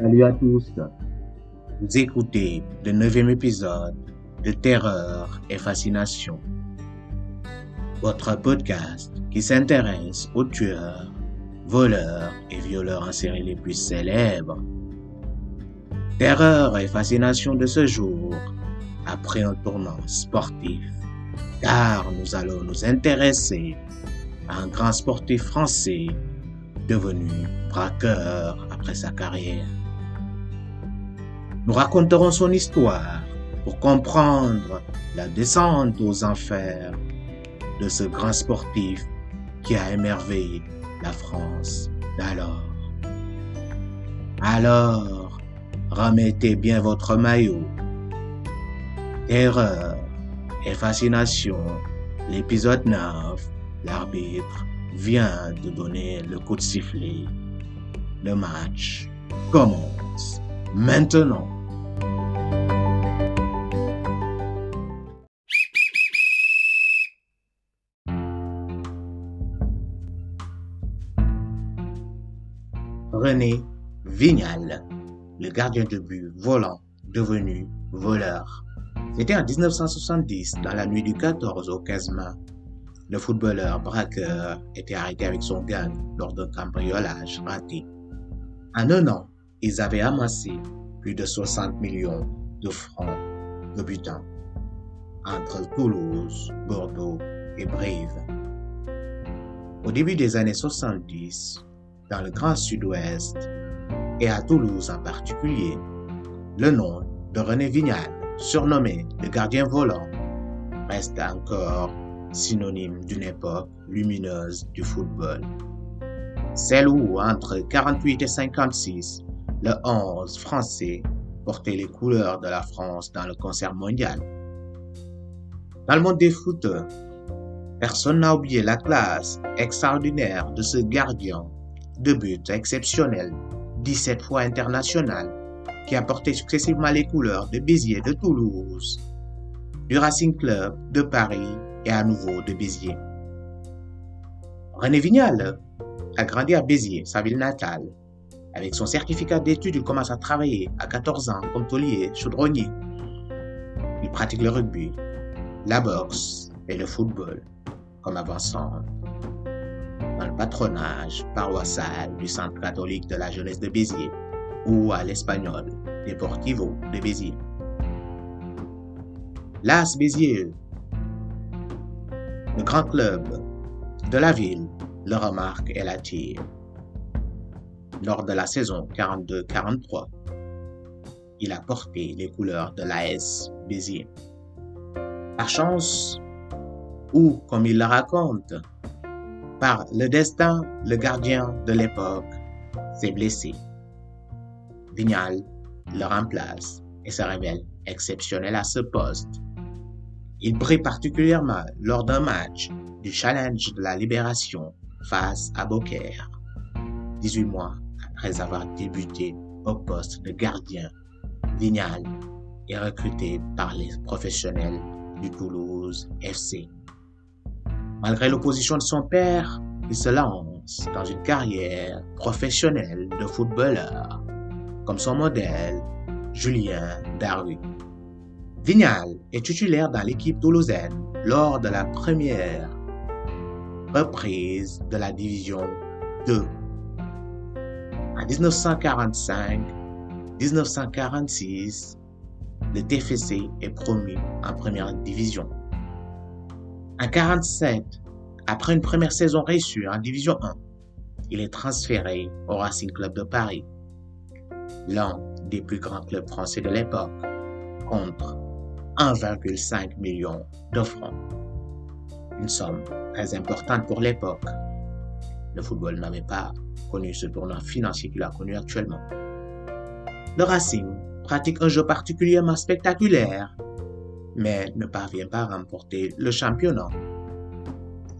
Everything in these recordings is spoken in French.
Salut à tous. Vous écoutez le neuvième épisode de Terreur et Fascination. Votre podcast qui s'intéresse aux tueurs, voleurs et violeurs en série les plus célèbres. Terreur et Fascination de ce jour après un tournant sportif, car nous allons nous intéresser à un grand sportif français devenu braqueur après sa carrière. Nous raconterons son histoire pour comprendre la descente aux enfers de ce grand sportif qui a émerveillé la France d'alors. Alors, remettez bien votre maillot. Terreur et fascination, l'épisode 9, l'arbitre vient de donner le coup de sifflet. Le match commence maintenant. René Vignal, le gardien de but volant devenu voleur. C'était en 1970, dans la nuit du 14 au 15 mai. Le footballeur braqueur était arrêté avec son gang lors d'un cambriolage raté. En un an, ils avaient amassé plus de 60 millions de francs de butin entre Toulouse, Bordeaux et Brive. Au début des années 70, dans le Grand Sud-Ouest et à Toulouse en particulier, le nom de René Vignal, surnommé le gardien volant, reste encore synonyme d'une époque lumineuse du football. Celle où, entre 48 et 56, le 11 français portait les couleurs de la France dans le concert mondial. Dans le monde des footeurs, personne n'a oublié la classe extraordinaire de ce gardien de but exceptionnel, 17 fois international, qui a porté successivement les couleurs de Béziers de Toulouse, du Racing Club de Paris et à nouveau de Béziers. René Vignal a grandi à Béziers, sa ville natale. Avec son certificat d'études, il commence à travailler à 14 ans comme taulier chaudronnier. Il pratique le rugby, la boxe et le football comme avançant le patronage paroissial du Centre catholique de la jeunesse de Béziers ou à l'espagnol Deportivo de Béziers. L'As Béziers, le grand club de la ville, le remarque et l'attire. Lors de la saison 42-43, il a porté les couleurs de l'AS Béziers. Par chance, ou comme il le raconte, par le destin, le gardien de l'époque s'est blessé. Vignal le remplace et se révèle exceptionnel à ce poste. Il brille particulièrement lors d'un match du Challenge de la Libération face à Beaucaire. 18 mois après avoir débuté au poste de gardien, Vignal est recruté par les professionnels du Toulouse FC. Malgré l'opposition de son père, il se lance dans une carrière professionnelle de footballeur, comme son modèle, Julien Darui. Vignal est titulaire dans l'équipe toulousaine lors de la première reprise de la division 2. En 1945-1946, le TFC est promu en première division. En 47, après une première saison réussie en Division 1, il est transféré au Racing Club de Paris, l'un des plus grands clubs français de l'époque, contre 1,5 million de francs. Une somme très importante pour l'époque. Le football n'avait pas connu ce tournoi financier qu'il a connu actuellement. Le Racing pratique un jeu particulièrement spectaculaire mais ne parvient pas à remporter le championnat.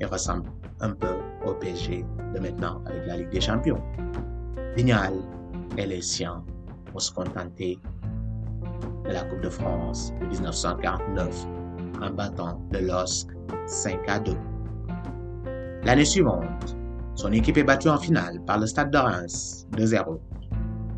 Il ressemble un peu au PSG de maintenant avec la Ligue des Champions. Vignal et les siens vont se contenter de la Coupe de France de 1949 en battant le LOSC 5 à 2. L'année suivante, son équipe est battue en finale par le Stade de Reims 2-0.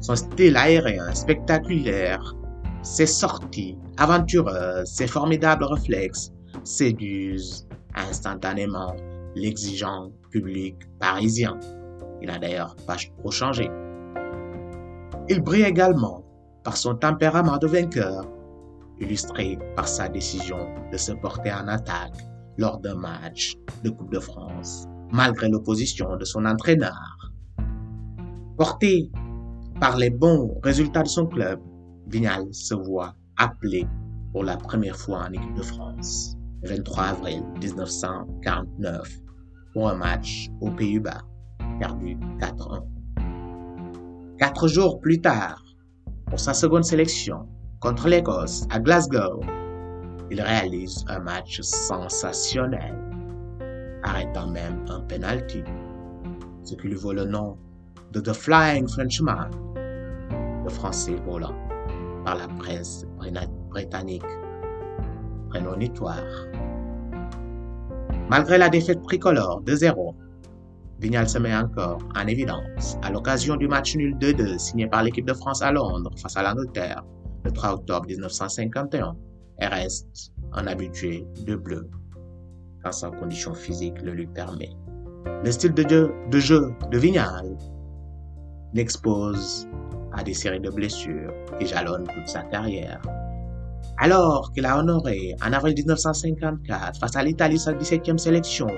Son style aérien spectaculaire, ses sorties aventureuses, ses formidables réflexes séduisent instantanément l'exigeant public parisien. Il n'a d'ailleurs pas trop changé. Il brille également par son tempérament de vainqueur, illustré par sa décision de se porter en attaque lors d'un match de Coupe de France, malgré l'opposition de son entraîneur. Porté par les bons résultats de son club, Vignal se voit appelé pour la première fois en équipe de France, le 23 avril 1949, pour un match aux Pays-Bas, perdu 4-1. Quatre jours plus tard, pour sa seconde sélection contre l'Écosse à Glasgow, il réalise un match sensationnel, arrêtant même un penalty, ce qui lui vaut le nom de The Flying Frenchman, le français volant par la presse britannique prémonitoire. Malgré la défaite tricolore de 0, Vignal se met encore en évidence à l'occasion du match nul 2-2 signé par l'équipe de France à Londres face à l'Angleterre le 3 octobre 1951 et reste un habitué de bleu quand sa condition physique le lui permet. Le style de jeu de, jeu de Vignal l'expose à des séries de blessures qui jalonnent toute sa carrière. Alors qu'il a honoré en avril 1954 face à l'Italie sa 17e sélection,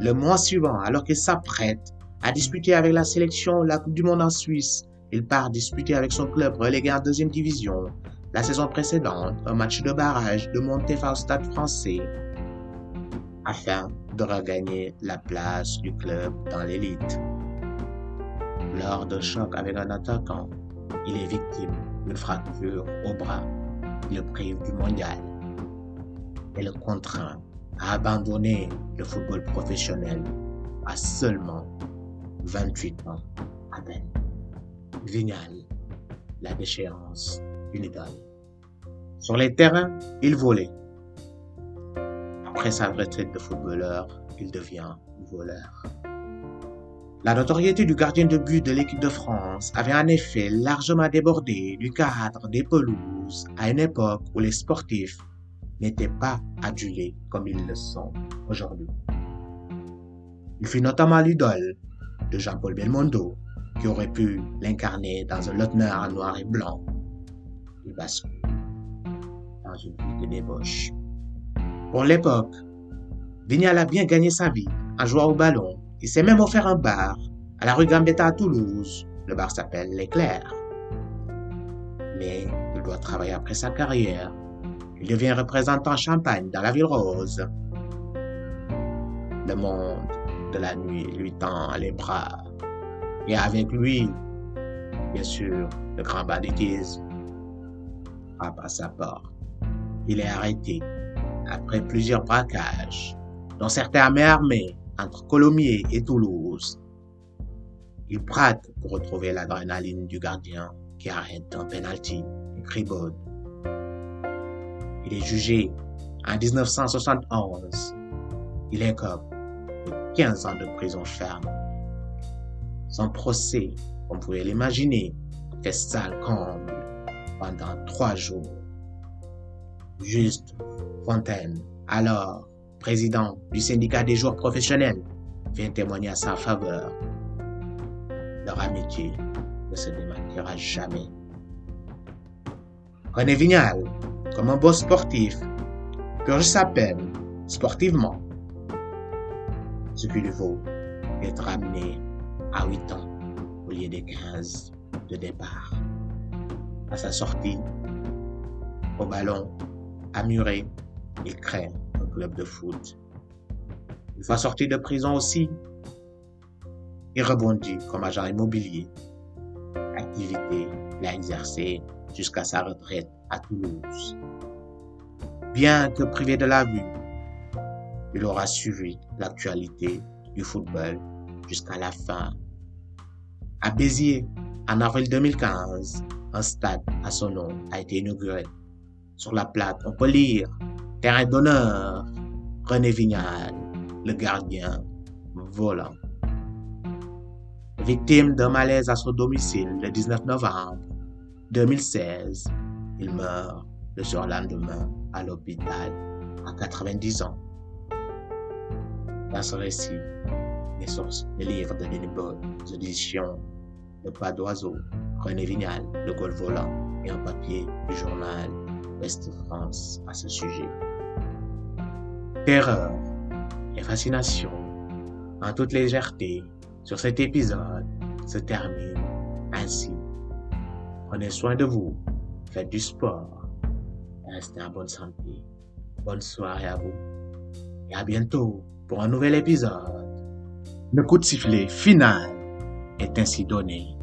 le mois suivant, alors qu'il s'apprête à disputer avec la sélection la Coupe du Monde en Suisse, il part disputer avec son club relégué en deuxième division la saison précédente un match de barrage de montée au stade français afin de regagner la place du club dans l'élite. Lors d'un choc avec un attaquant, il est victime d'une fracture au bras qui le prive du mondial et le contraint à abandonner le football professionnel à seulement 28 ans à peine. Vignal, la déchéance une idole. Sur les terrains, il volait. Après sa retraite de footballeur, il devient voleur. La notoriété du gardien de but de l'équipe de France avait en effet largement débordé du cadre des pelouses à une époque où les sportifs n'étaient pas adulés comme ils le sont aujourd'hui. Il fut notamment l'idole de Jean-Paul Belmondo, qui aurait pu l'incarner dans un lieutenant en noir et blanc. Il bascule dans une vie de débauche. Pour l'époque, Vignal a bien gagné sa vie en jouant au ballon il s'est même offert un bar à la rue Gambetta à Toulouse. Le bar s'appelle L'Éclair. Mais il doit travailler après sa carrière. Il devient représentant champagne dans la ville rose. Le monde de la nuit lui tend les bras. Et avec lui, bien sûr, le grand banditisme frappe à sa porte. Il est arrêté après plusieurs braquages, dont certains armés entre Colomiers et Toulouse. Il braque pour retrouver l'adrénaline du gardien qui arrête un penalty cribode. Il est jugé en 1971. Il est comme de 15 ans de prison ferme. Son procès, comme vous pouvez l'imaginer, fait sale comble pendant trois jours. Juste Fontaine, alors président du syndicat des joueurs professionnels, vient témoigner à sa faveur. Leur amitié ne se démarquera jamais. René Vignal, comme un beau sportif, purge sa peine sportivement, ce qui vaut d'être ramené à 8 ans au lieu des 15 de départ. À sa sortie, au ballon, à Muret, il craint club de foot. Une fois sorti de prison aussi, il rebondit comme agent immobilier, activité qu'il a jusqu'à sa retraite à Toulouse. Bien que privé de la vue, il aura suivi l'actualité du football jusqu'à la fin. À Béziers, en avril 2015, un stade à son nom a été inauguré. Sur la plaque, on peut lire Terrain d'honneur, René Vignal, le gardien volant. Victime d'un malaise à son domicile le 19 novembre 2016, il meurt le surlendemain à l'hôpital à 90 ans. Dans ce récit, les sources, les livres de Denis les éditions Le Pas d'Oiseau, René Vignal, Le Gaulle Volant et un papier du journal Ouest France à ce sujet. Terreur et fascination, en toute légèreté, sur cet épisode se termine ainsi. Prenez soin de vous, faites du sport, restez en bonne santé. Bonne soirée à vous et à bientôt pour un nouvel épisode. Le coup de sifflet final est ainsi donné.